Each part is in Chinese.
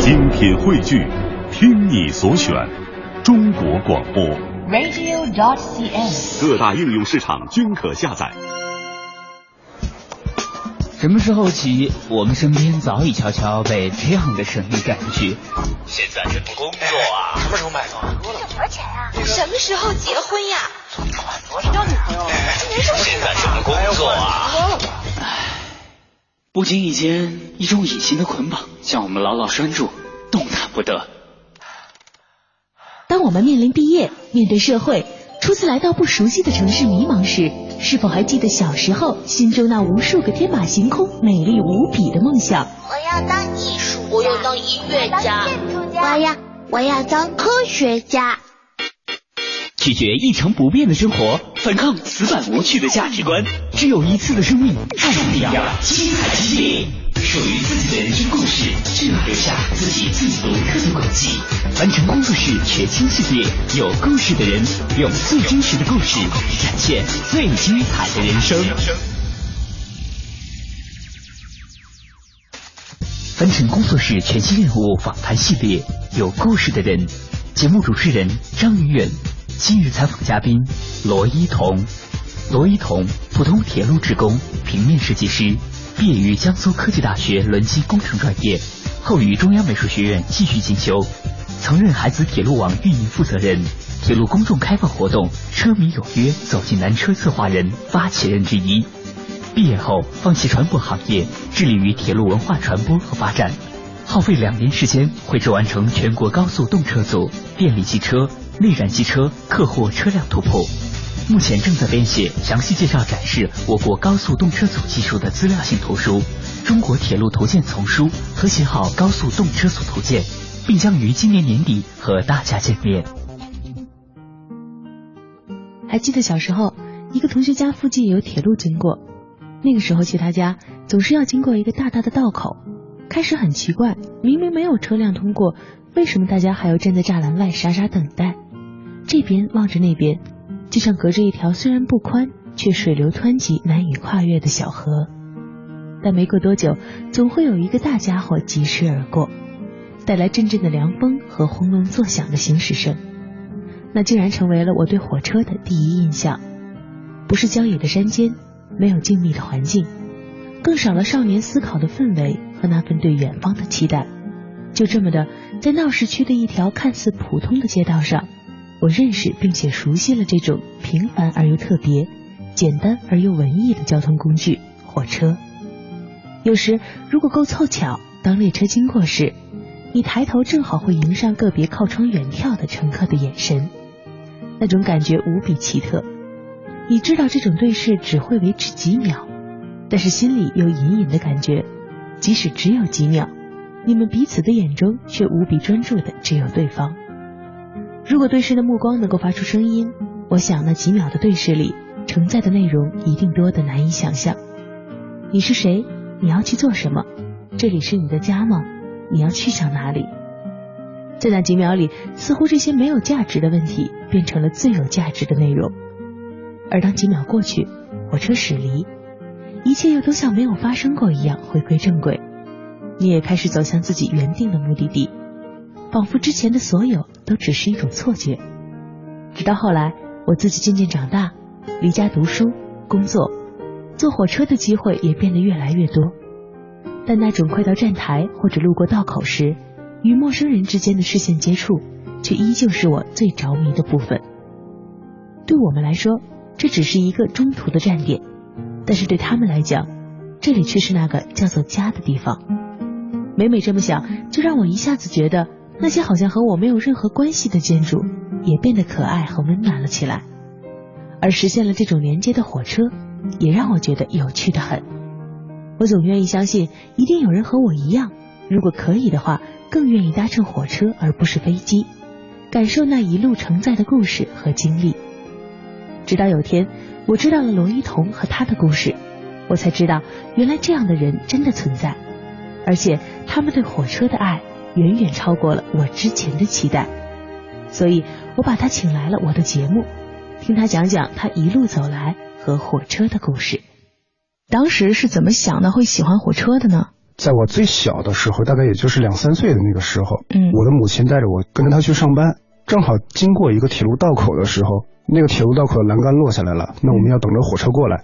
精品汇聚，听你所选，中国广播。radio.cn。各大应用市场均可下载。什么时候起，我们身边早已悄悄被这样的声音占据？现在什么工作啊？什么时候买房？挣多少钱啊？什么时候结婚呀？交女朋友？今年是现在什么工作啊？不经意间，一种隐形的捆绑将我们牢牢拴住，动弹不得。当我们面临毕业、面对社会、初次来到不熟悉的城市迷茫时，是否还记得小时候心中那无数个天马行空、美丽无比的梦想？我要当艺术家，我要当音乐家，我要我要当科学家。拒绝一成不变的生活，反抗死板无趣的价值观。只有一次的生命，注定要精彩激烈。属于自己的人生故事，只有留下自己最独特的轨迹。完成工作室全新系列，有故事的人，用最真实的故事展现最精彩的人生。凡尘工作室全新任务访谈系列，有故事的人。节目主持人张云远，今日采访嘉宾罗一彤。罗一彤，普通铁路职工，平面设计师，毕业于江苏科技大学轮机工程专业，后于中央美术学院继续进修，曾任海子铁路网运营负责人，铁路公众开放活动“车迷有约”走进南车策划人、发起人之一。毕业后放弃船舶行业，致力于铁路文化传播和发展，耗费两年时间绘制完成全国高速动车组、电力机车、内燃机车客货车辆图谱。目前正在编写详细介绍展示我国高速动车组技术的资料性图书《中国铁路图鉴丛书》和写好高速动车组图鉴，并将于今年年底和大家见面。还记得小时候，一个同学家附近有铁路经过，那个时候去他家总是要经过一个大大的道口。开始很奇怪，明明没有车辆通过，为什么大家还要站在栅栏外傻傻等待？这边望着那边。就像隔着一条虽然不宽却水流湍急难以跨越的小河，但没过多久，总会有一个大家伙疾驰而过，带来阵阵的凉风和轰隆作响的行驶声。那竟然成为了我对火车的第一印象。不是郊野的山间，没有静谧的环境，更少了少年思考的氛围和那份对远方的期待。就这么的，在闹市区的一条看似普通的街道上。我认识并且熟悉了这种平凡而又特别、简单而又文艺的交通工具——火车。有时，如果够凑巧，当列车经过时，你抬头正好会迎上个别靠窗远眺的乘客的眼神，那种感觉无比奇特。你知道这种对视只会维持几秒，但是心里又隐隐的感觉，即使只有几秒，你们彼此的眼中却无比专注的只有对方。如果对视的目光能够发出声音，我想那几秒的对视里承载的内容一定多得难以想象。你是谁？你要去做什么？这里是你的家吗？你要去向哪里？在那几秒里，似乎这些没有价值的问题变成了最有价值的内容。而当几秒过去，火车驶离，一切又都像没有发生过一样回归正轨。你也开始走向自己原定的目的地。仿佛之前的所有都只是一种错觉，直到后来我自己渐渐长大，离家读书、工作，坐火车的机会也变得越来越多。但那种快到站台或者路过道口时，与陌生人之间的视线接触，却依旧是我最着迷的部分。对我们来说，这只是一个中途的站点，但是对他们来讲，这里却是那个叫做家的地方。每每这么想，就让我一下子觉得。那些好像和我没有任何关系的建筑，也变得可爱和温暖了起来。而实现了这种连接的火车，也让我觉得有趣的很。我总愿意相信，一定有人和我一样，如果可以的话，更愿意搭乘火车而不是飞机，感受那一路承载的故事和经历。直到有天，我知道了罗一彤和他的故事，我才知道，原来这样的人真的存在，而且他们对火车的爱。远远超过了我之前的期待，所以我把他请来了我的节目，听他讲讲他一路走来和火车的故事。当时是怎么想到会喜欢火车的呢？在我最小的时候，大概也就是两三岁的那个时候，嗯我的母亲带着我跟着她去上班，正好经过一个铁路道口的时候，那个铁路道口的栏杆落下来了，那我们要等着火车过来，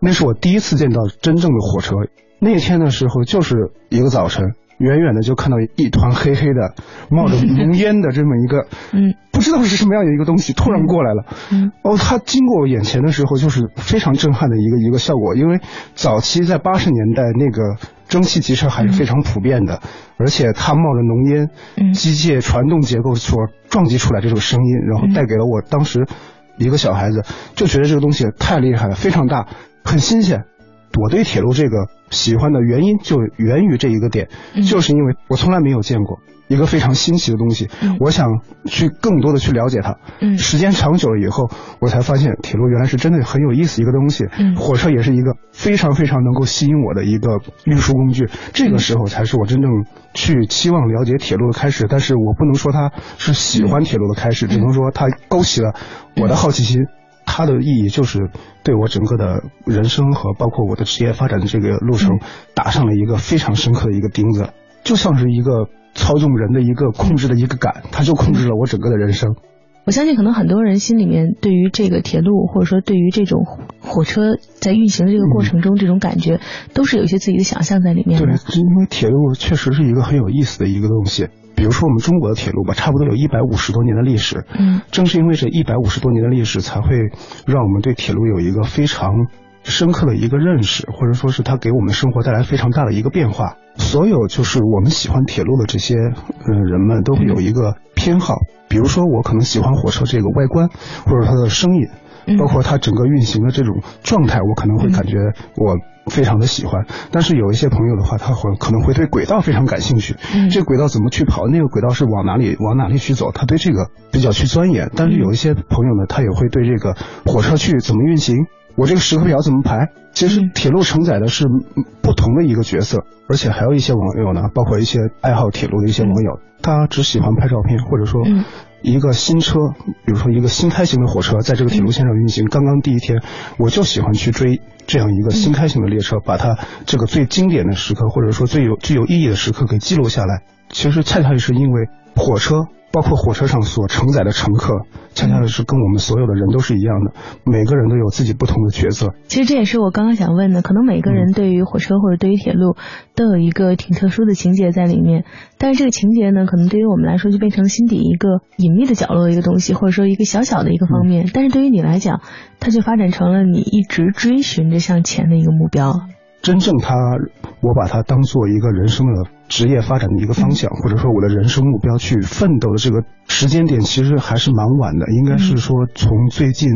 那是我第一次见到真正的火车。那天的时候就是一个早晨，远远的就看到一团黑黑的、冒着浓烟的这么一个，嗯，不知道是什么样的一个东西突然过来了，嗯，哦，它经过我眼前的时候，就是非常震撼的一个一个效果，因为早期在八十年代那个蒸汽机车还是非常普遍的，而且它冒着浓烟，嗯。机械传动结构所撞击出来这种声音，然后带给了我当时一个小孩子就觉得这个东西太厉害了，非常大，很新鲜。我对铁路这个喜欢的原因就源于这一个点，嗯就是因为我从来没有见过一个非常新奇的东西，嗯我想去更多的去了解它。嗯时间长久了以后，我才发现铁路原来是真的很有意思一个东西。嗯火车也是一个非常非常能够吸引我的一个运输工具。这个时候才是我真正去期望了解铁路的开始。但是我不能说它是喜欢铁路的开始，只能说它勾起了我的好奇心。它的意义就是对我整个的人生和包括我的职业发展的这个路程打上了一个非常深刻的一个钉子，就像是一个操纵人的一个控制的一个杆，它就控制了我整个的人生。我相信可能很多人心里面对于这个铁路，或者说对于这种火车在运行的这个过程中，这种感觉都是有一些自己的想象在里面的对。，因为铁路确实是一个很有意思的一个东西。比如说我们中国的铁路吧，差不多有一百五十多年的历史。嗯正是因为这一百五十多年的历史，才会让我们对铁路有一个非常深刻的一个认识，或者说是它给我们生活带来非常大的一个变化。所有就是我们喜欢铁路的这些嗯人们都会有一个偏好，比如说我可能喜欢火车这个外观，或者它的声音，嗯。包括它整个运行的这种状态，我可能会感觉我非常的喜欢。但是有一些朋友的话，他会可能会对轨道非常感兴趣，嗯。这个轨道怎么去跑，那个轨道是往哪里往哪里去走，他对这个比较去钻研。但是有一些朋友呢，他也会对这个火车去怎么运行，我这个时刻表怎么排。其实嗯铁路承载的是嗯不同的一个角色，而且还有一些网友呢，包括一些爱好铁路的一些网友，他只喜欢拍照片，或者说嗯一个新车，比如说一个新开型的火车在这个铁路线上运行，刚刚第一天，我就喜欢去追这样一个新开型的列车，把它这个最经典的时刻，或者说最有具有意义的时刻给记录下来。其实恰恰也是因为火车，包括火车上所承载的乘客，恰恰是跟我们所有的人都是一样的，每个人都有自己不同的角色。其实这也是我刚刚想问的，可能每个人对于火车或者对于铁路都有一个挺特殊的情节在里面，但是这个情节呢，可能对于我们来说就变成心底一个隐秘的角落的一个东西，或者说一个小小的一个方面，但是对于你来讲，它就发展成了你一直追寻着向前的一个目标。真正他，我把它当做一个人生的职业发展的一个方向，或者说我的人生目标去奋斗的这个时间点，其实还是蛮晚的，应该是说从最近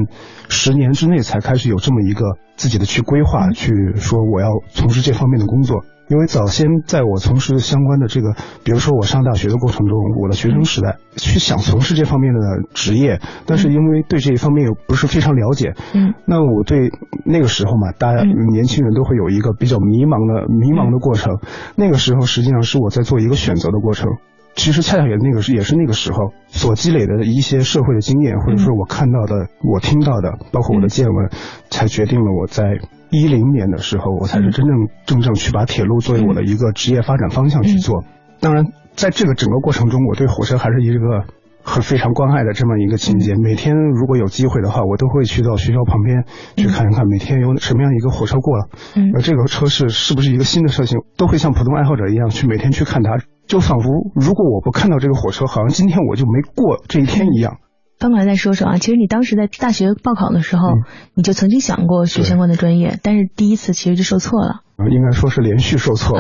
十年之内才开始有这么一个自己的去规划，去说我要从事这方面的工作。因为早先在我从事相关的这个，比如说我上大学的过程中，我的学生时代去想从事这方面的职业，但是因为对这一方面又不是非常了解，嗯那我对那个时候嘛，大家嗯年轻人都会有一个比较迷茫的迷茫的过程。那个时候实际上是我在做一个选择的过程。其实恰恰也那个是也是那个时候所积累的一些社会的经验，或者说我看到的、我听到的，包括我的见闻，才决定了我在一零年的时候，我才是真正正正去把铁路作为我的一个职业发展方向去做。当然，在这个整个过程中，我对火车还是一个很非常关爱的这么一个情节。每天如果有机会的话，我都会去到学校旁边去看一看，每天有什么样一个火车过了，嗯呃，这个车是是不是一个新的车型，都会像普通爱好者一样去每天去看它，就仿佛如果我不看到这个火车，好像今天我就没过这一天一样。翻过来再说说啊，其实你当时在大学报考的时候，嗯你就曾经想过学相关的专业，但是第一次其实就受挫了。呃应该说是连续受挫。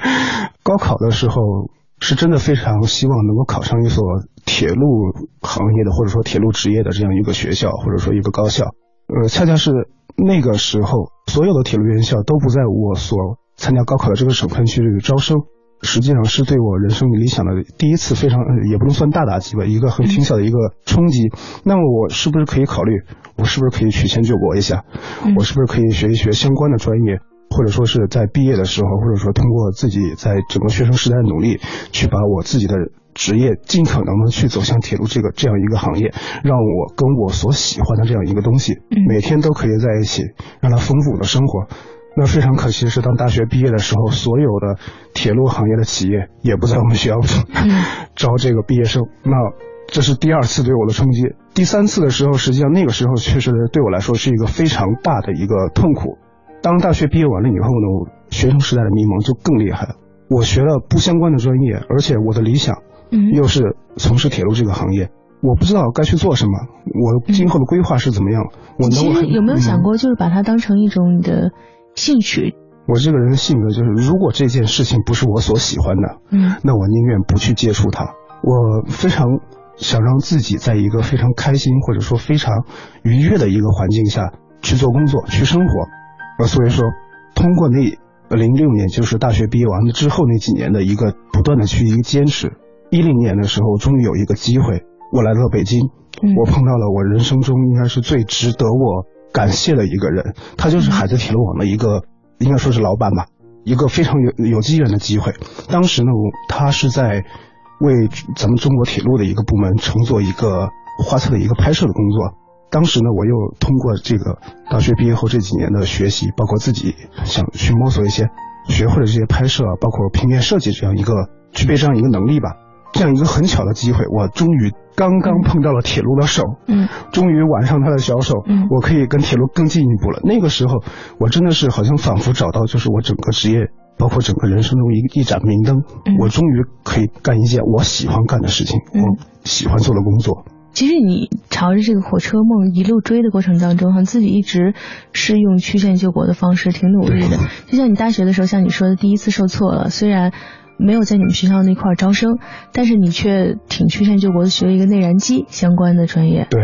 高考的时候是真的非常希望能够考上一所铁路行业的或者说铁路职业的这样一个学校或者说一个高校。呃，恰恰是那个时候，所有的铁路院校都不在我所参加高考的这个省份去招生。实际上是对我人生理想的第一次非常，呃也不能算大打击吧，一个很挺小的一个冲击。那么我是不是可以考虑，我是不是可以曲线救国一下？我是不是可以学一学相关的专业？或者说是在毕业的时候，或者说通过自己在整个学生时代的努力，去把我自己的职业尽可能的去走向铁路这个这样一个行业，让我跟我所喜欢的这样一个东西，每天都可以在一起，让它丰富我的生活。那非常可惜的是，当大学毕业的时候，所有的铁路行业的企业也不在我们学校 招这个毕业生。那这是第二次对我的冲击。第三次的时候，实际上那个时候确实对我来说是一个非常大的一个痛苦。当大学毕业完了以后呢，学生时代的迷茫就更厉害了。我学了不相关的专业，而且我的理想，嗯，又是从事铁路这个行业，我不知道该去做什么，我今后的规划是怎么样？我其实有没有想过，就是把它当成一种你的兴趣？我这个人的性格就是，如果这件事情不是我所喜欢的，嗯，那我宁愿不去接触它。我非常想让自己在一个非常开心或者说非常愉悦的一个环境下去做工作、去生活。呃，所以说，通过那零六年就是大学毕业完了之后那几年的一个不断的去一个坚持，一零年的时候终于有一个机会，我来到北京，我碰到了我人生中应该是最值得我感谢的一个人，他就是海子铁路网的一个应该说是老板吧，一个非常有有机缘的机会。当时呢，他是在为咱们中国铁路的一个部门乘坐一个画册的一个拍摄的工作。当时呢，我又通过这个大学毕业后这几年的学习，包括自己想去摸索一些，学会了这些拍摄，包括平面设计这样一个具备这样一个能力吧。这样一个很巧的机会，我终于刚刚碰到了铁路的手，嗯，终于挽上他的小手，嗯，我可以跟铁路更进一步了。那个时候，我真的是好像仿佛找到就是我整个职业，包括整个人生中一一盏明灯，我终于可以干一件我喜欢干的事情，我喜欢做的工作。其实你朝着这个火车梦一路追的过程当中，哈，自己一直是用曲线救国的方式，挺努力的。就像你大学的时候，像你说的第一次受挫了，虽然没有在你们学校那块招生，但是你却挺曲线救国的，学了一个内燃机相关的专业。对。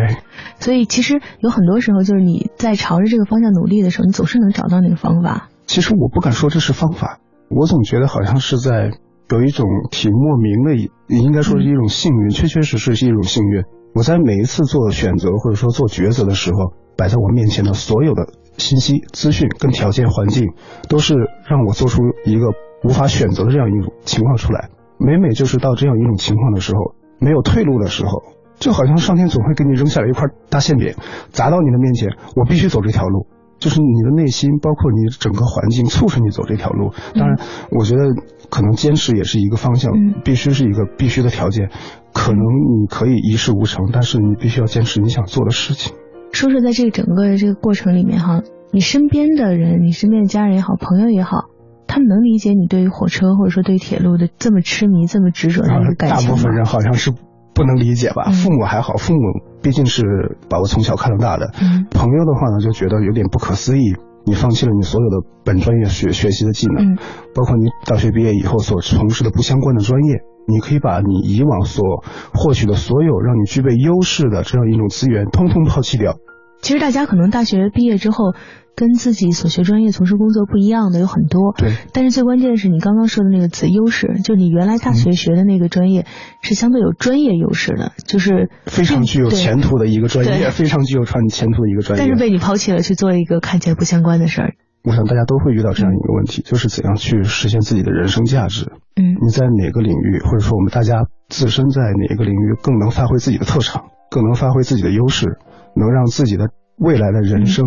所以其实有很多时候，就是你在朝着这个方向努力的时候，你总是能找到那个方法。其实我不敢说这是方法，我总觉得好像是在有一种挺莫名的，应该说是一种幸运，确确实实是一种幸运。我在每一次做选择或者说做抉择的时候，摆在我面前的所有的信息、资讯跟条件环境，都是让我做出一个无法选择的这样一种情况出来。每每就是到这样一种情况的时候，没有退路的时候，就好像上天总会给你扔下来一块大馅饼，砸到你的面前，我必须走这条路。就是你的内心，包括你整个环境，促使你走这条路。当然，我觉得可能坚持也是一个方向，必须是一个必须的条件。可能你可以一事无成，但是你必须要坚持你想做的事情。说说在这个整个的这个过程里面哈，你身边的人，你身边的家人也好，朋友也好，他们能理解你对于火车或者说对于铁路的这么痴迷、这么执着的一个感情大部分人好像是不能理解吧？父母还好，父母毕竟是把我从小看到大的。朋友的话呢，就觉得有点不可思议，你放弃了你所有的本专业学学习的技能，包括你大学毕业以后所从事的不相关的专业。你可以把你以往所获取的所有让你具备优势的这样一种资源，通通抛弃掉。其实大家可能大学毕业之后，跟自己所学专业从事工作不一样的有很多。对。但是最关键的是你刚刚说的那个词“优势”，就你原来大学学的那个专业是相对有专业优势的，就是非常具有前途的一个专业，非常具有传前途的一个专业。但是被你抛弃了，去做一个看起来不相关的事儿。我想大家都会遇到这样一个问题，就是怎样去实现自己的人生价值。嗯，你在哪个领域，或者说我们大家自身在哪个领域更能发挥自己的特长，更能发挥自己的优势，能让自己的未来的人生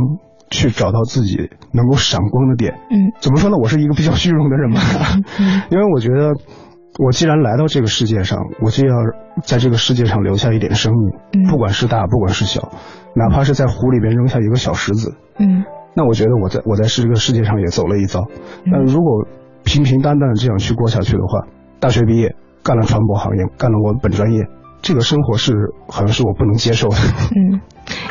去找到自己能够闪光的点。嗯，怎么说呢？我是一个比较虚荣的人吧，因为我觉得我既然来到这个世界上，我就要在这个世界上留下一点生命，不管是大，不管是小，哪怕是在湖里边扔下一个小石子。嗯。那我觉得我在我在是这个世界上也走了一遭。那如果平平淡淡的这样去过下去的话，大学毕业干了传播行业，干了我本专业，这个生活是好像是我不能接受的。嗯，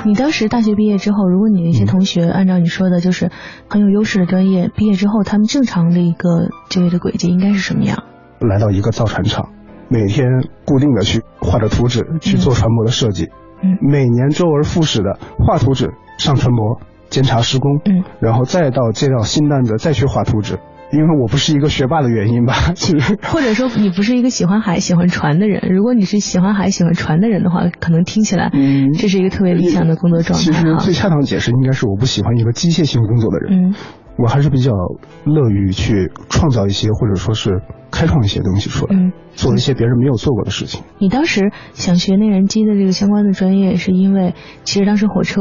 你当时大学毕业之后，如果你的一些同学按照你说的，就是很有优势的专业，毕业之后他们正常的一个就业的轨迹应该是什么样？来到一个造船厂，每天固定的去画着图纸去做船模的设计，嗯，每年周而复始的画图纸上船模。监察施工，嗯，然后再到接到新单子，再去画图纸。因为我不是一个学霸的原因吧，其实或者说你不是一个喜欢海、喜欢船的人。如果你是喜欢海、喜欢船的人的话，可能听起来，嗯，这是一个特别理想的工作状态。其实最恰当的解释应该是我不喜欢一个机械性工作的人。嗯，我还是比较乐于去创造一些或者说是开创一些东西出来，嗯，做一些别人没有做过的事情。你当时想学内燃机的这个相关的专业，是因为其实当时火车。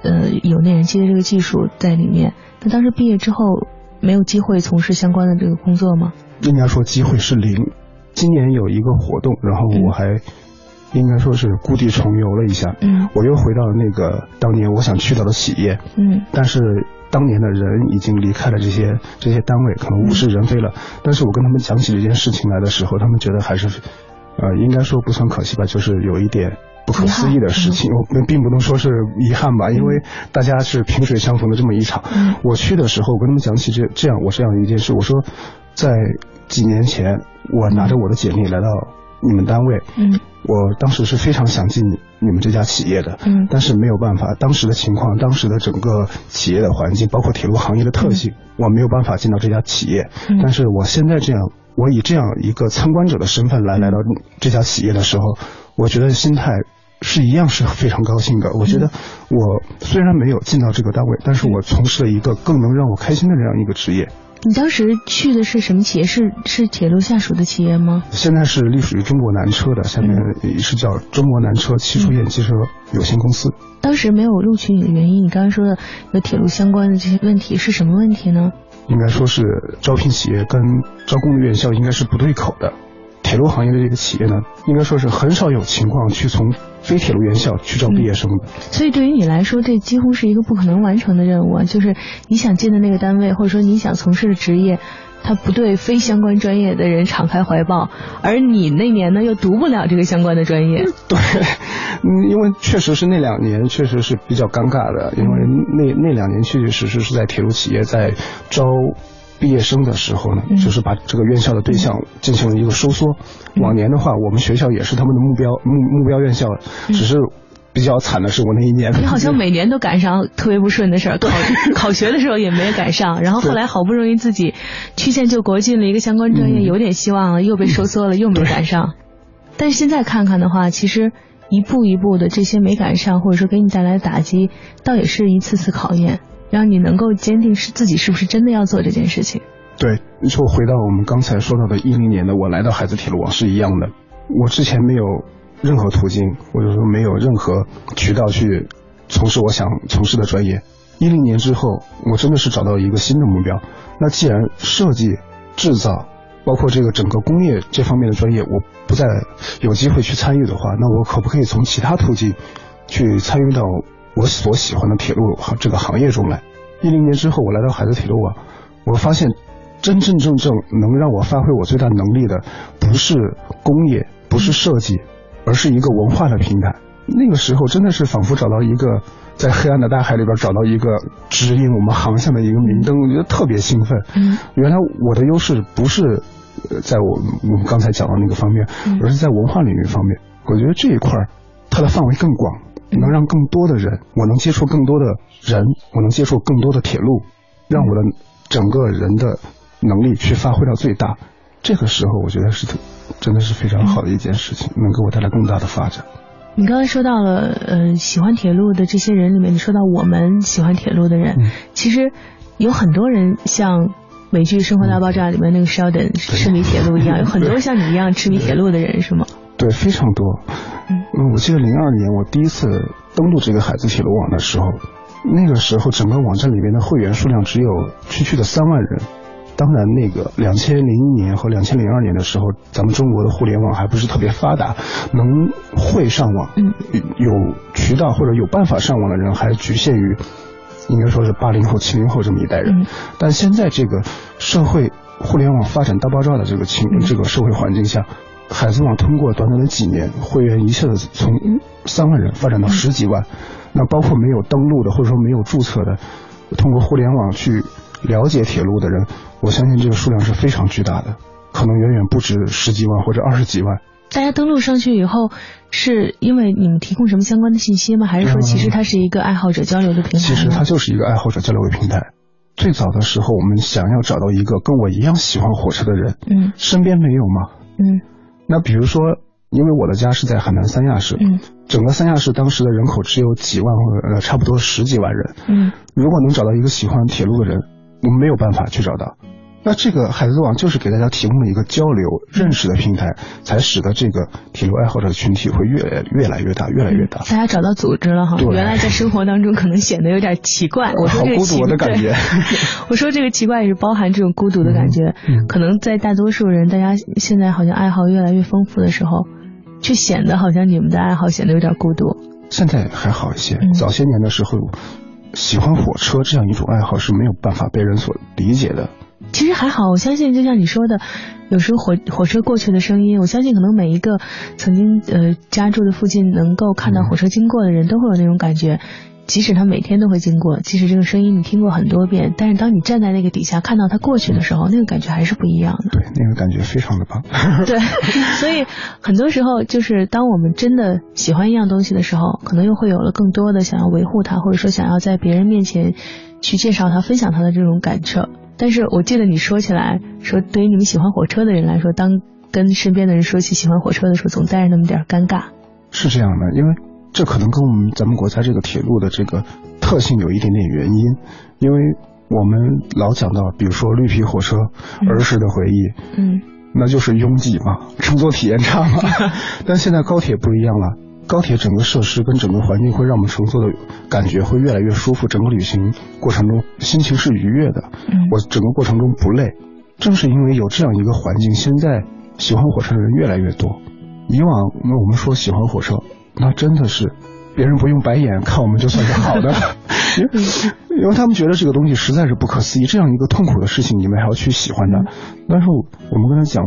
呃有内燃机的这个技术在里面。那当时毕业之后没有机会从事相关的这个工作吗？应该说机会是零。今年有一个活动，然后我还应该说是故地重游了一下。嗯，我又回到了那个当年我想去到的企业。嗯，但是当年的人已经离开了这些这些单位，可能物是人非了。但是我跟他们讲起这件事情来的时候，他们觉得还是呃，应该说不算可惜吧，就是有一点不可思议的事情。我们并不能说是遗憾吧，因为大家是萍水相逢的这么一场。嗯我去的时候，我跟他们讲起这这样我这样一件事，我说在几年前，我拿着我的简历来到你们单位，嗯我当时是非常想进你们这家企业的，嗯但是没有办法，当时的情况，当时的整个企业的环境，包括铁路行业的特性，我没有办法进到这家企业。嗯但是我现在这样，我以这样一个参观者的身份来来到这家企业的时候，我觉得心态是一样是非常高兴的。我觉得我虽然没有进到这个单位，但是我从事了一个更能让我开心的这样一个职业。你当时去的是什么企业？是是铁路下属的企业吗？现在是隶属于中国南车的，下面是叫中国南车汽车业汽车有限公司。当时没有录取你的原因，你刚刚说的有铁路相关的这些问题是什么问题呢？应该说是招聘企业跟招工的院校应该是不对口的。铁路行业的这个企业呢，应该说是很少有情况去从非铁路院校去招毕业生的。所以对于你来说，这几乎是一个不可能完成的任务啊！就是你想进的那个单位，或者说你想从事的职业，他不对非相关专业的人敞开怀抱，而你那年呢又读不了这个相关的专业。对，嗯，因为确实是那两年确实是比较尴尬的，因为那那两年确确实实是在铁路企业在招。毕业生的时候呢，嗯。就是把这个院校的对象进行了一个收缩。嗯。往年的话，我们学校也是他们的目标目目标院校，只是比较惨的是我那一年。嗯你好像每年都赶上特别不顺的事儿，考 考学的时候也没赶上，然后后来好不容易自己曲线救国进了一个相关专业，嗯。有点希望了，又被收缩了，又没赶上。但是现在看看的话，其实一步一步的这些没赶上，或者说给你带来的打击，倒也是一次次考验，让你能够坚定是自己是不是真的要做这件事情。对，就回到我们刚才说到的一零年的我来到海子铁路网是一样的，我之前没有任何途径，或者说没有任何渠道去从事我想从事的专业。一零年之后，我真的是找到一个新的目标。那既然设计、制造，包括这个整个工业这方面的专业，我不再有机会去参与的话，那我可不可以从其他途径去参与到我所喜欢的铁路行这个行业中来？一零年之后，我来到海子铁路网，我发现。真真正正能让我发挥我最大能力的，不是工业，不是设计，而是一个文化的平台。那个时候真的是仿佛找到一个在黑暗的大海里边找到一个指引我们航向的一个明灯，我觉得特别兴奋。嗯，原来我的优势不是在我我们刚才讲的那个方面，嗯而是在文化领域方面。我觉得这一块它的范围更广，能让更多的人，我能接触更多的人，我能接触更多的铁路，让我的整个人的。能力去发挥到最大，这个时候我觉得是真的是非常好的一件事情，能给我带来更大的发展。你刚才说到了，呃，喜欢铁路的这些人里面，你说到我们喜欢铁路的人，嗯、其实有很多人像美剧《生活大爆炸》里面那个 Sheldon 痴迷铁路一样，有很多像你一样痴迷铁路的人，是吗？对，非常多。嗯，我记得零二年我第一次登录这个海子铁路网的时候，那个时候整个网站里面的会员数量只有区区的三万人。当然，那个两千零一年和两千零二年的时候，咱们中国的互联网还不是特别发达，能会上网，嗯，有渠道或者有办法上网的人还局限于，应该说是八零后、七零后这么一代人。嗯、但现在这个社会互联网发展大爆炸的这个情、嗯、这个社会环境下，海子网通过短短的几年，会员一下子从三万人发展到十几万，那包括没有登录的或者说没有注册的，通过互联网去了解铁路的人。我相信这个数量是非常巨大的，可能远远不止十几万或者二十几万。大家登录上去以后，是因为你们提供什么相关的信息吗？还是说其实它是一个爱好者交流的平台？其实它就是一个爱好者交流的平台。最早的时候，我们想要找到一个跟我一样喜欢火车的人，嗯，身边没有吗？嗯，那比如说，因为我的家是在海南三亚市，嗯，整个三亚市当时的人口只有几万或者呃差不多十几万人，嗯，如果能找到一个喜欢铁路的人，我们没有办法去找到。那这个海贼王就是给大家提供了一个交流、认识的平台，才使得这个铁路爱好者群体会越来越来越大，越来越大。大家找到组织了哈，对原来在生活当中可能显得有点奇怪。我说这个奇好孤独的感觉 我说这个奇怪也是包含这种孤独的感觉。嗯可能在大多数人，大家现在好像爱好越来越丰富的时候，却显得好像你们的爱好显得有点孤独。现在还好一些，嗯早些年的时候，喜欢火车这样一种爱好是没有办法被人所理解的。其实还好，我相信就像你说的，有时候火火车过去的声音，我相信可能每一个曾经呃家住的附近能够看到火车经过的人都会有那种感觉。即使他每天都会经过，即使这个声音你听过很多遍，但是当你站在那个底下看到它过去的时候，那个感觉还是不一样的。对，那个感觉非常的棒。对，所以很多时候就是当我们真的喜欢一样东西的时候，可能又会有了更多的想要维护它，或者说想要在别人面前去介绍它、分享它的这种感受。但是我记得你说起来说，对于你们喜欢火车的人来说，当跟身边的人说起喜欢火车的时候，总带着那么点儿尴尬。是这样的，因为这可能跟我们咱们国家这个铁路的这个特性有一点点原因，因为我们老讲到，比如说绿皮火车、嗯儿时的回忆，嗯那就是拥挤嘛，乘坐体验差嘛。但现在高铁不一样了，高铁整个设施跟整个环境会让我们乘坐的感觉会越来越舒服，整个旅行过程中心情是愉悦的，嗯我整个过程中不累。正是因为有这样一个环境，现在喜欢火车的人越来越多。以往那我们说喜欢火车，那真的是别人不用白眼看我们就算是好的，因为他们觉得这个东西实在是不可思议，这样一个痛苦的事情你们还要去喜欢它。但是我们跟他讲，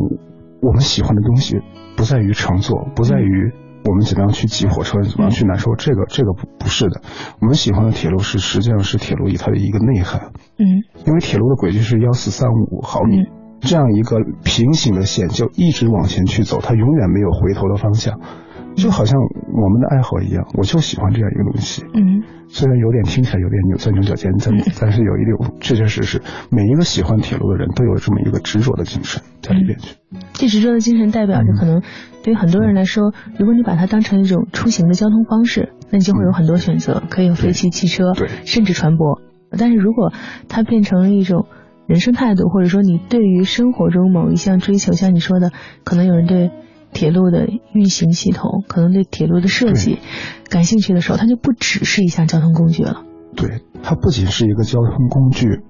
我们喜欢的东西不在于乘坐，不在于我们怎么样去挤火车，怎么样去难受，这个这个不不是的。我们喜欢的铁路是实际上是铁路以它的一个内涵，嗯。因为铁路的轨迹是幺四三五毫米。这样一个平行的线就一直往前去走，它永远没有回头的方向，就好像我们的爱好一样，我就喜欢这样一个东西。嗯虽然有点听起来有点扭钻牛角尖，但但是有一点确确实实，每一个喜欢铁路的人都有这么一个执着的精神在里边去。这执着的精神代表着，可能对于很多人来说，如果你把它当成一种出行的交通方式，那你就会有很多选择，可以有飞机、汽车，对甚至船舶。但是如果它变成了一种人生态度，或者说你对于生活中某一项追求，像你说的，可能有人对铁路的运行系统，可能对铁路的设计感兴趣的时候，它就不只是一项交通工具了。对，它不仅是一个交通工具，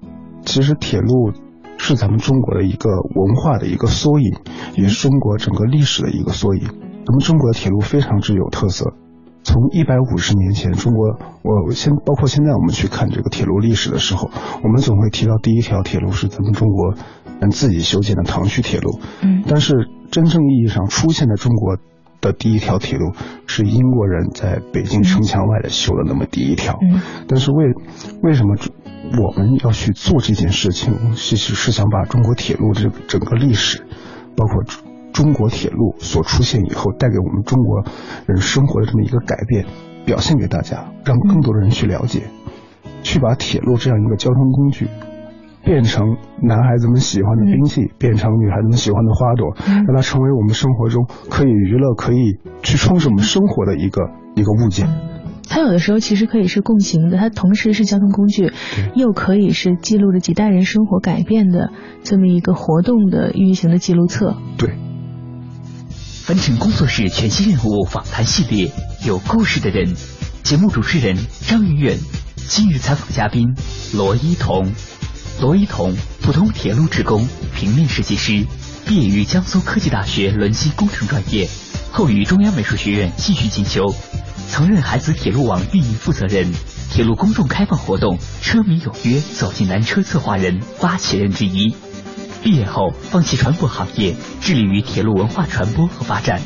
其实铁路是咱们中国的一个文化的一个缩影，也是中国整个历史的一个缩影。咱们中国的铁路非常之有特色。从一百五十年前，中国我现包括现在我们去看这个铁路历史的时候，我们总会提到第一条铁路是咱们中国人自己修建的唐胥铁路。嗯但是真正意义上出现在中国的第一条铁路是英国人在北京城墙外的修的那么第一条。嗯但是为为什么我们要去做这件事情？其实是想把中国铁路这整个历史，包括中中国铁路所出现以后带给我们中国人生活的这么一个改变，表现给大家，让更多的人去了解，去把铁路这样一个交通工具。变成男孩子们喜欢的兵器，变成女孩子们喜欢的花朵，嗯让它成为我们生活中可以娱乐、可以去充实我们生活的一个一个物件。它有的时候其实可以是共行的，它同时是交通工具，又可以是记录着几代人生活改变的这么一个活动的运行的记录册。对，凡尘工作室全新任务访谈系列，有故事的人，节目主持人张云远，今日采访嘉宾罗一彤。罗一彤，普通铁路职工，平面设计师，毕业于江苏科技大学轮机工程专业，后于中央美术学院继续进修，曾任海子铁路网运营负责人、铁路公众开放活动“车迷有约，走进南车”策划人、发起人之一。毕业后放弃船舶行业，致力于铁路文化传播和发展，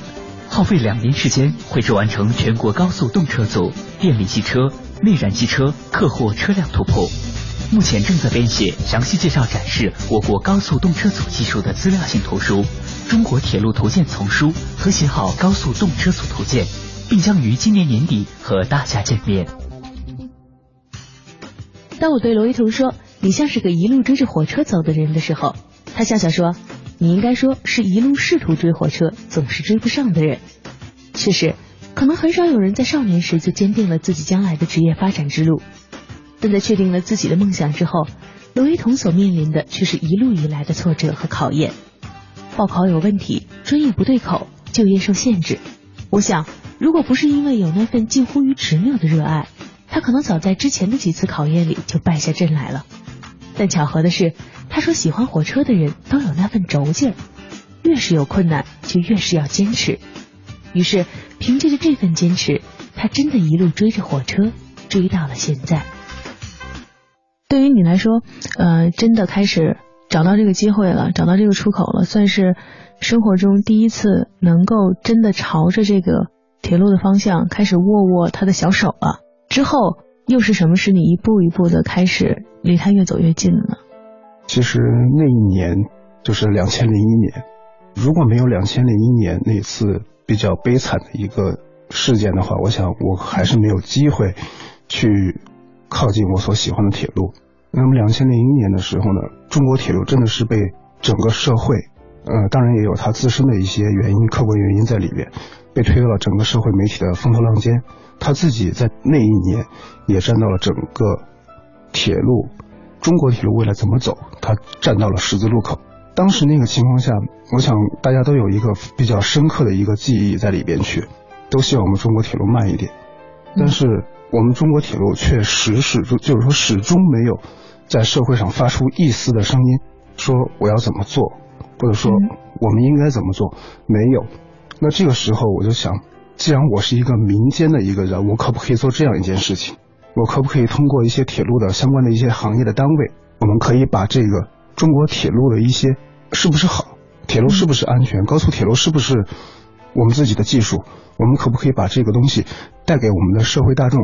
耗费两年时间绘制完成全国高速动车组、电力机车、内燃机车客货车辆图谱。目前正在编写详细介绍展示我国高速动车组技术的资料性图书《中国铁路图鉴丛书》和写好高速动车组图鉴，并将于今年年底和大家见面。当我对罗一彤说你像是个一路追着火车走的人的时候，他笑笑说你应该说是一路试图追火车，总是追不上的人。确实，可能很少有人在少年时就坚定了自己将来的职业发展之路，但在确定了自己的梦想之后，罗一彤所面临的却是一路以来的挫折和考验。报考有问题，专业不对口，就业受限制。我想，如果不是因为有那份近乎于执拗的热爱，他可能早在之前的几次考验里就败下阵来了。但巧合的是，他说喜欢火车的人都有那份轴劲儿，越是有困难，就越是要坚持。于是，凭借着这份坚持，他真的一路追着火车，追到了现在。对于你来说，呃，真的开始找到这个机会了，找到这个出口了，算是生活中第一次能够真的朝着这个铁路的方向开始握握他的小手了。之后又是什么使你一步一步的开始离他越走越近呢？其实那一年就是两千零一年，如果没有两千零一年那次比较悲惨的一个事件的话，我想我还是没有机会去。靠近我所喜欢的铁路。那么，两千零一年的时候呢，中国铁路真的是被整个社会，呃，当然也有它自身的一些原因、客观原因在里边，被推到了整个社会媒体的风头浪尖。他自己在那一年也站到了整个铁路，中国铁路未来怎么走，他站到了十字路口。当时那个情况下，我想大家都有一个比较深刻的一个记忆在里边去，都希望我们中国铁路慢一点，但是。我们中国铁路却始始终就是说始终没有在社会上发出一丝的声音，说我要怎么做，或者说我们应该怎么做，没有。那这个时候我就想，既然我是一个民间的一个人，我可不可以做这样一件事情？我可不可以通过一些铁路的相关的一些行业的单位，我们可以把这个中国铁路的一些是不是好，铁路是不是安全，高速铁路是不是？我们自己的技术，我们可不可以把这个东西带给我们的社会大众？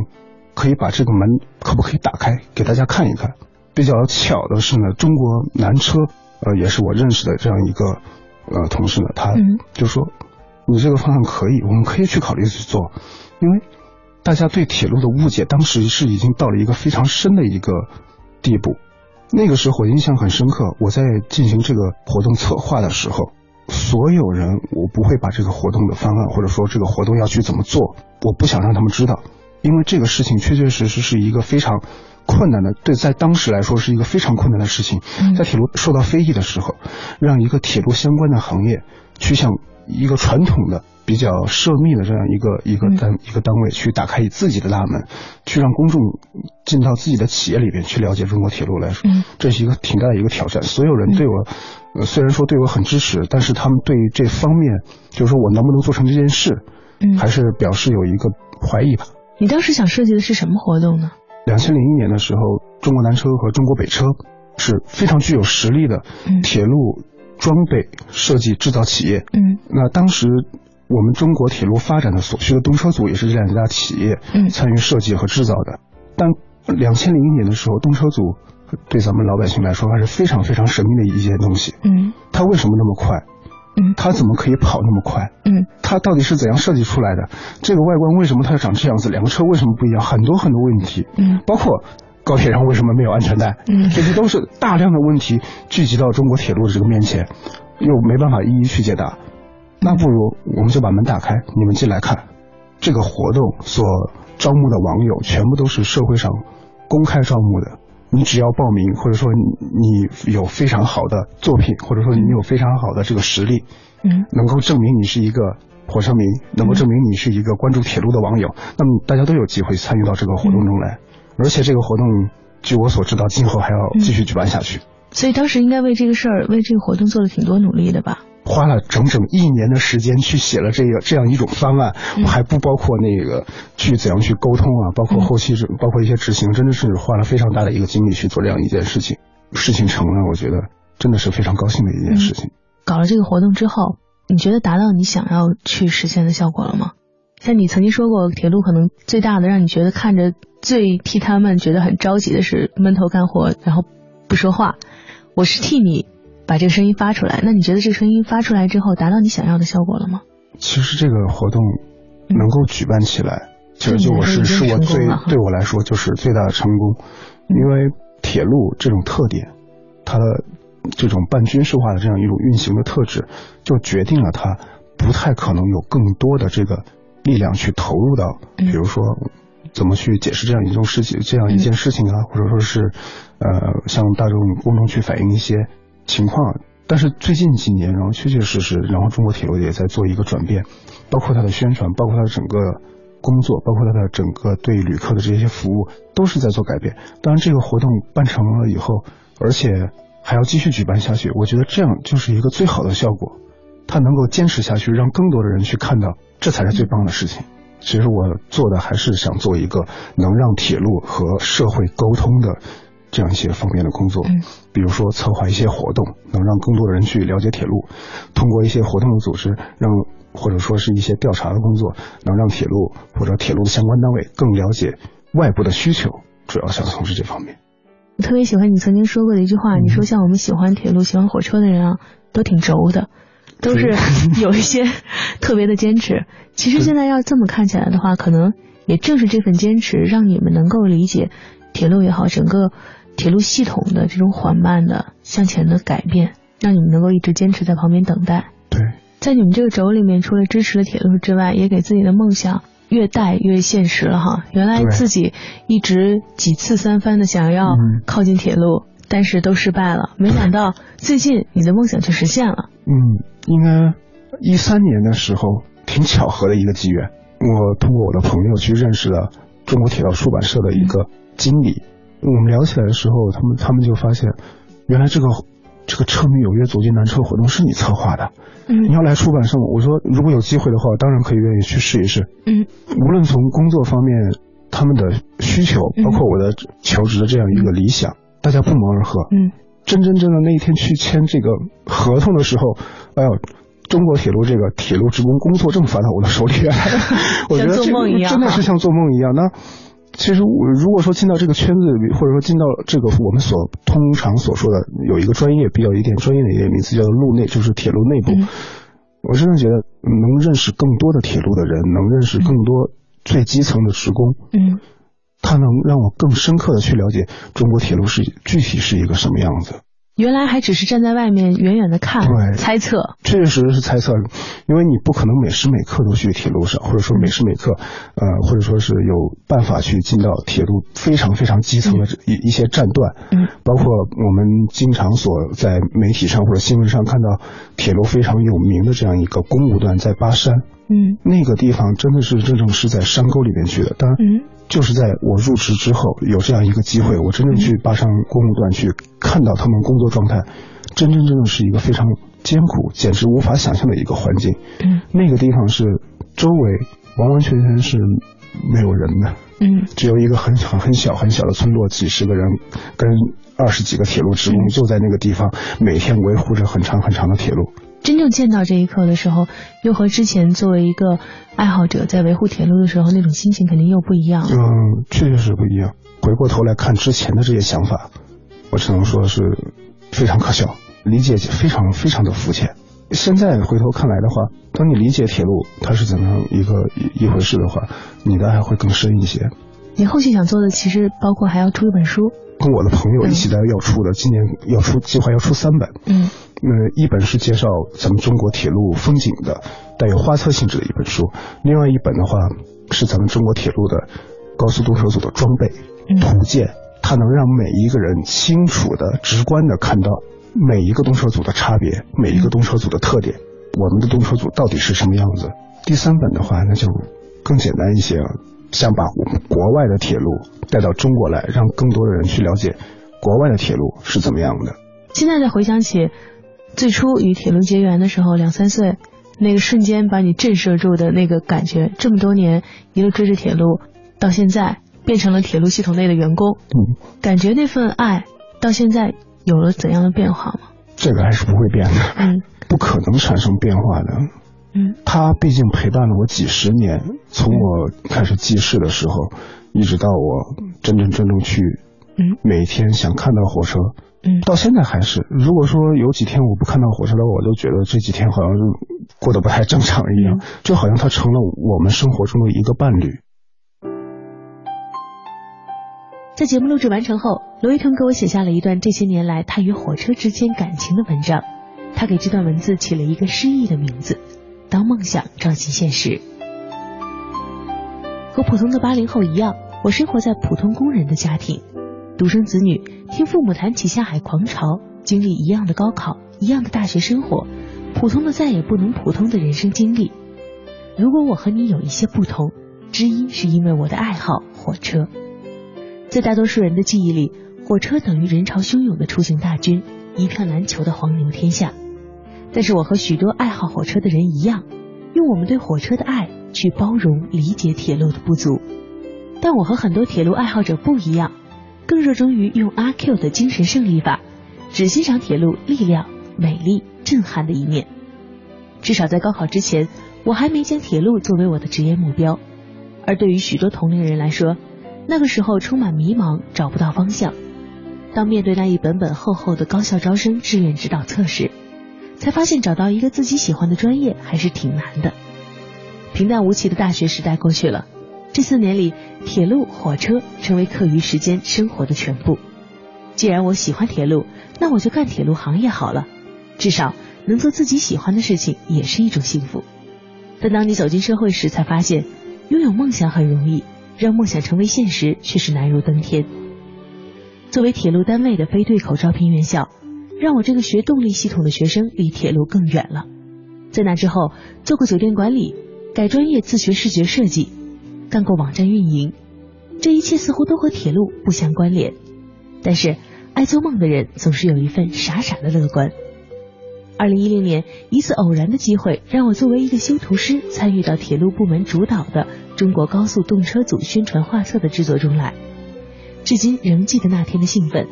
可以把这个门可不可以打开给大家看一看？比较巧的是呢，中国南车呃也是我认识的这样一个呃同事呢，他就说你这个方案可以，我们可以去考虑去做，因为大家对铁路的误解当时是已经到了一个非常深的一个地步。那个时候我印象很深刻，我在进行这个活动策划的时候。所有人，我不会把这个活动的方案，或者说这个活动要去怎么做，我不想让他们知道，因为这个事情确确实实是一个非常困难的，对，在当时来说是一个非常困难的事情。在铁路受到非议的时候，让一个铁路相关的行业去向一个传统的。比较涉密的这样一个一个单一个单位去打开自己的大门，去让公众进到自己的企业里边去了解中国铁路来说，这是一个挺大的一个挑战。所有人对我，呃，虽然说对我很支持，但是他们对这方面，就是说我能不能做成这件事，还是表示有一个怀疑吧。你当时想设计的是什么活动呢？两千零一年的时候，中国南车和中国北车是非常具有实力的铁路装备设计制造企业。嗯，那当时。我们中国铁路发展的所需的动车组也是这两家企业参与设计和制造的。但两千零一年的时候，动车组对咱们老百姓来说还是非常非常神秘的一件东西。嗯，它为什么那么快？嗯，它怎么可以跑那么快？嗯，它到底是怎样设计出来的？这个外观为什么它要长这样子？两个车为什么不一样？很多很多问题。嗯，包括高铁上为什么没有安全带？嗯，这些都是大量的问题聚集到中国铁路的这个面前，又没办法一一去解答。那不如我们就把门打开，你们进来看。这个活动所招募的网友全部都是社会上公开招募的。你只要报名，或者说你有非常好的作品，或者说你有非常好的这个实力，嗯，能够证明你是一个火车迷，能够证明你是一个关注铁路的网友，那么大家都有机会参与到这个活动中来。而且这个活动，据我所知道，今后还要继续举办下去。所以当时应该为这个事儿，为这个活动做了挺多努力的吧？花了整整一年的时间去写了这个这样一种方案，我还不包括那个去怎样去沟通啊，包括后期是包括一些执行，真的是花了非常大的一个精力去做这样一件事情。事情成了，我觉得真的是非常高兴的一件事情。搞了这个活动之后，你觉得达到你想要去实现的效果了吗？像你曾经说过，铁路可能最大的让你觉得看着最替他们觉得很着急的是闷头干活，然后不说话。我是替你。把这个声音发出来，那你觉得这个声音发出来之后，达到你想要的效果了吗？其实这个活动能够举办起来，其实就我是是我最对我来说就是最大的成功，因为铁路这种特点，它的这种半军事化的这样一种运行的特质，就决定了它不太可能有更多的这个力量去投入到，比如说怎么去解释这样一种事情，这样一件事情啊，或者说是呃向大众公众去反映一些情况。但是最近几年，然后确确实实，然后中国铁路也在做一个转变，包括它的宣传，包括它的整个工作，包括它的整个对旅客的这些服务，都是在做改变。当然，这个活动办成了以后，而且还要继续举办下去，我觉得这样就是一个最好的效果。它能够坚持下去，让更多的人去看到，这才是最棒的事情。其实我做的还是想做一个能让铁路和社会沟通的。这样一些方面的工作，嗯，比如说策划一些活动，能让更多的人去了解铁路；通过一些活动的组织，让或者说是一些调查的工作，能让铁路或者铁路的相关单位更了解外部的需求。主要想从事这方面。我特别喜欢你曾经说过的一句话，你说像我们喜欢铁路、喜欢火车的人啊，都挺轴的，都是有一些特别的坚持。其实现在要这么看起来的话，可能也正是这份坚持，让你们能够理解铁路也好，整个。铁路系统的这种缓慢的向前的改变，让你们能够一直坚持在旁边等待。对，在你们这个轴里面，除了支持了铁路之外，也给自己的梦想越带越现实了哈。原来自己一直几次三番的想要靠近铁路，但是都失败了。没想到最近你的梦想却实现了。嗯，应该一三年的时候，挺巧合的一个机缘，我通过我的朋友去认识了中国铁道出版社的一个经理。我们聊起来的时候，他们他们就发现，原来这个这个车迷有约走进南车活动是你策划的。嗯，你要来出版社，我说如果有机会的话，当然可以愿意去试一试。嗯，无论从工作方面，他们的需求，包括我的求职的这样一个理想，大家不谋而合。嗯，真真正正那一天去签这个合同的时候，哎呦，中国铁路这个铁路职工工作证发到我的手里来，我觉得这真的是像做梦一样。那。其实我如果说进到这个圈子里，或者说进到这个我们所通常所说的有一个专业比较一点专业的一点名词叫做路内，就是铁路内部。我真的觉得能认识更多的铁路的人，能认识更多最基层的职工，嗯，他能让我更深刻的去了解中国铁路是具体是一个什么样子。原来还只是站在外面远远的看，对。猜测，确实是猜测，因为你不可能每时每刻都去铁路上，或者说每时每刻，呃，或者说是有办法去进到铁路非常非常基层的一一些站段，嗯，包括我们经常所在媒体上或者新闻上看到铁路非常有名的这样一个公务段在巴山，嗯，那个地方真的是真正是在山沟里面去的，当然，嗯。就是在我入职之后有这样一个机会，我真正去巴山公路段去看到他们工作状态，真真正正是一个非常艰苦、简直无法想象的一个环境。嗯，那个地方是周围完完全全是没有人的。嗯，只有一个很很很小很小的村落，几十个人跟二十几个铁路职工就在那个地方，每天维护着很长很长的铁路。真正见到这一刻的时候，又和之前作为一个爱好者在维护铁路的时候那种心情肯定又不一样。嗯，确实是不一样。回过头来看之前的这些想法，我只能说是非常可笑，理解非常非常的肤浅。现在回头看来的话，当你理解铁路它是怎么样一个一回事的话，你的爱会更深一些。你后续想做的其实包括还要出一本书，跟我的朋友一起在要出的，今年要出计划要出三本。嗯。那一本是介绍咱们中国铁路风景的，带有画册性质的一本书；另外一本的话是咱们中国铁路的高速动车组的装备图鉴，它能让每一个人清楚的、直观的看到每一个动车组的差别，每一个动车组的特点，我们的动车组到底是什么样子。第三本的话，那就更简单一些了，想把我们国外的铁路带到中国来，让更多的人去了解国外的铁路是怎么样的。现在再回想起。最初与铁路结缘的时候，两三岁，那个瞬间把你震慑住的那个感觉，这么多年一路追着铁路，到现在变成了铁路系统内的员工，嗯，感觉那份爱到现在有了怎样的变化吗？这个还是不会变的，嗯，不可能产生变化的，嗯，他毕竟陪伴了我几十年，从我开始记事的时候，一直到我真真正正去，嗯，每天想看到火车。嗯，到现在还是。如果说有几天我不看到火车的话，我就觉得这几天好像是过得不太正常一样，就好像他成了我们生活中的一个伴侣。在节目录制完成后，罗一腾给我写下了一段这些年来他与火车之间感情的文章。他给这段文字起了一个诗意的名字：当梦想照进现实。和普通的八零后一样，我生活在普通工人的家庭，独生子女，听父母谈起下海狂潮，经历一样的高考，一样的大学生活，普通的再也不能普通的人生经历。如果我和你有一些不同，之一是因为我的爱好火车。在大多数人的记忆里，火车等于人潮汹涌的出行大军，一票难求的黄牛天下。但是我和许多爱好火车的人一样，用我们对火车的爱去包容理解铁路的不足。但我和很多铁路爱好者不一样，更热衷于用阿 Q 的精神胜利法，只欣赏铁路力量、美丽、震撼的一面。至少在高考之前，我还没将铁路作为我的职业目标。而对于许多同龄人来说，那个时候充满迷茫，找不到方向。当面对那一本本厚厚的高校招生志愿指导册时，才发现找到一个自己喜欢的专业还是挺难的。平淡无奇的大学时代过去了，这四年里，铁路、火车成为课余时间生活的全部。既然我喜欢铁路，那我就干铁路行业好了，至少能做自己喜欢的事情也是一种幸福。但当你走进社会时，才发现拥有梦想很容易。让梦想成为现实却是难如登天。作为铁路单位的非对口招聘院校，让我这个学动力系统的学生离铁路更远了。在那之后，做过酒店管理，改专业自学视觉设计，干过网站运营，这一切似乎都和铁路不相关联。但是，爱做梦的人总是有一份傻傻的乐观。二零一零年，一次偶然的机会，让我作为一个修图师，参与到铁路部门主导的。中国高速动车组宣传画册的制作中来，至今仍记得那天的兴奋。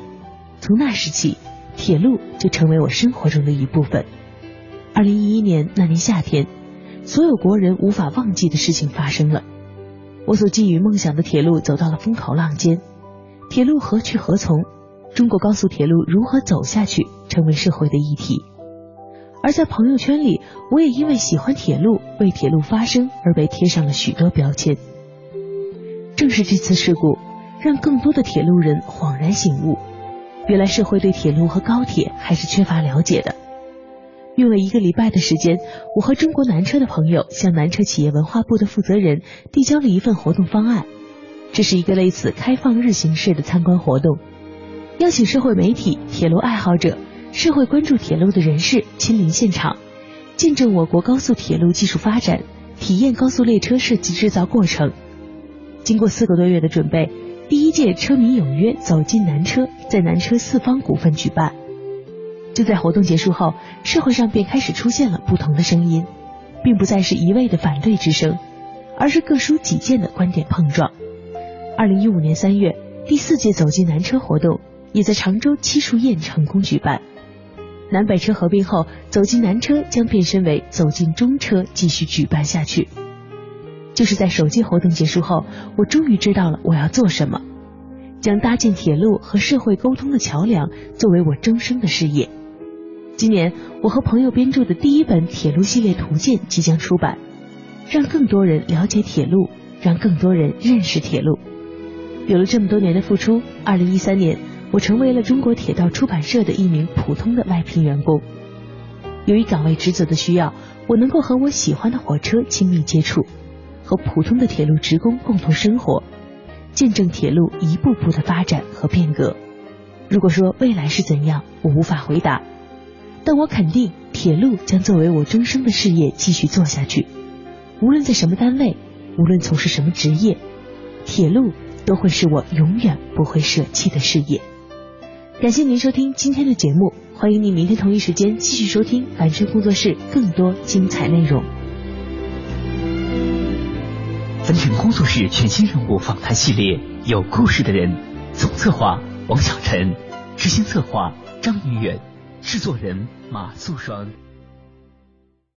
从那时起，铁路就成为我生活中的一部分。二零一一年那年夏天，所有国人无法忘记的事情发生了。我所寄予梦想的铁路走到了风口浪尖，铁路何去何从？中国高速铁路如何走下去？成为社会的议题。而在朋友圈里，我也因为喜欢铁路、为铁路发声而被贴上了许多标签。正是这次事故，让更多的铁路人恍然醒悟，原来社会对铁路和高铁还是缺乏了解的。用了一个礼拜的时间，我和中国南车的朋友向南车企业文化部的负责人递交了一份活动方案。这是一个类似开放日形式的参观活动，邀请社会媒体、铁路爱好者。社会关注铁路的人士亲临现场，见证我国高速铁路技术发展，体验高速列车设计制造过程。经过四个多月的准备，第一届车迷有约走进南车在南车四方股份举办。就在活动结束后，社会上便开始出现了不同的声音，并不再是一味的反对之声，而是各抒己见的观点碰撞。二零一五年三月，第四届走进南车活动也在常州七树堰成功举办。南北车合并后，走进南车将变身为走进中车，继续举办下去。就是在首届活动结束后，我终于知道了我要做什么，将搭建铁路和社会沟通的桥梁作为我终生的事业。今年，我和朋友编著的第一本铁路系列图鉴即将出版，让更多人了解铁路，让更多人认识铁路。有了这么多年的付出，二零一三年。我成为了中国铁道出版社的一名普通的外聘员工。由于岗位职责的需要，我能够和我喜欢的火车亲密接触，和普通的铁路职工共同生活，见证铁路一步步的发展和变革。如果说未来是怎样，我无法回答，但我肯定铁路将作为我终生的事业继续做下去。无论在什么单位，无论从事什么职业，铁路都会是我永远不会舍弃的事业。感谢您收听今天的节目，欢迎您明天同一时间继续收听凡尘工作室更多精彩内容。凡尘工作室全新人物访谈系列，有故事的人，总策划王小晨，执行策划张云远，制作人马素双。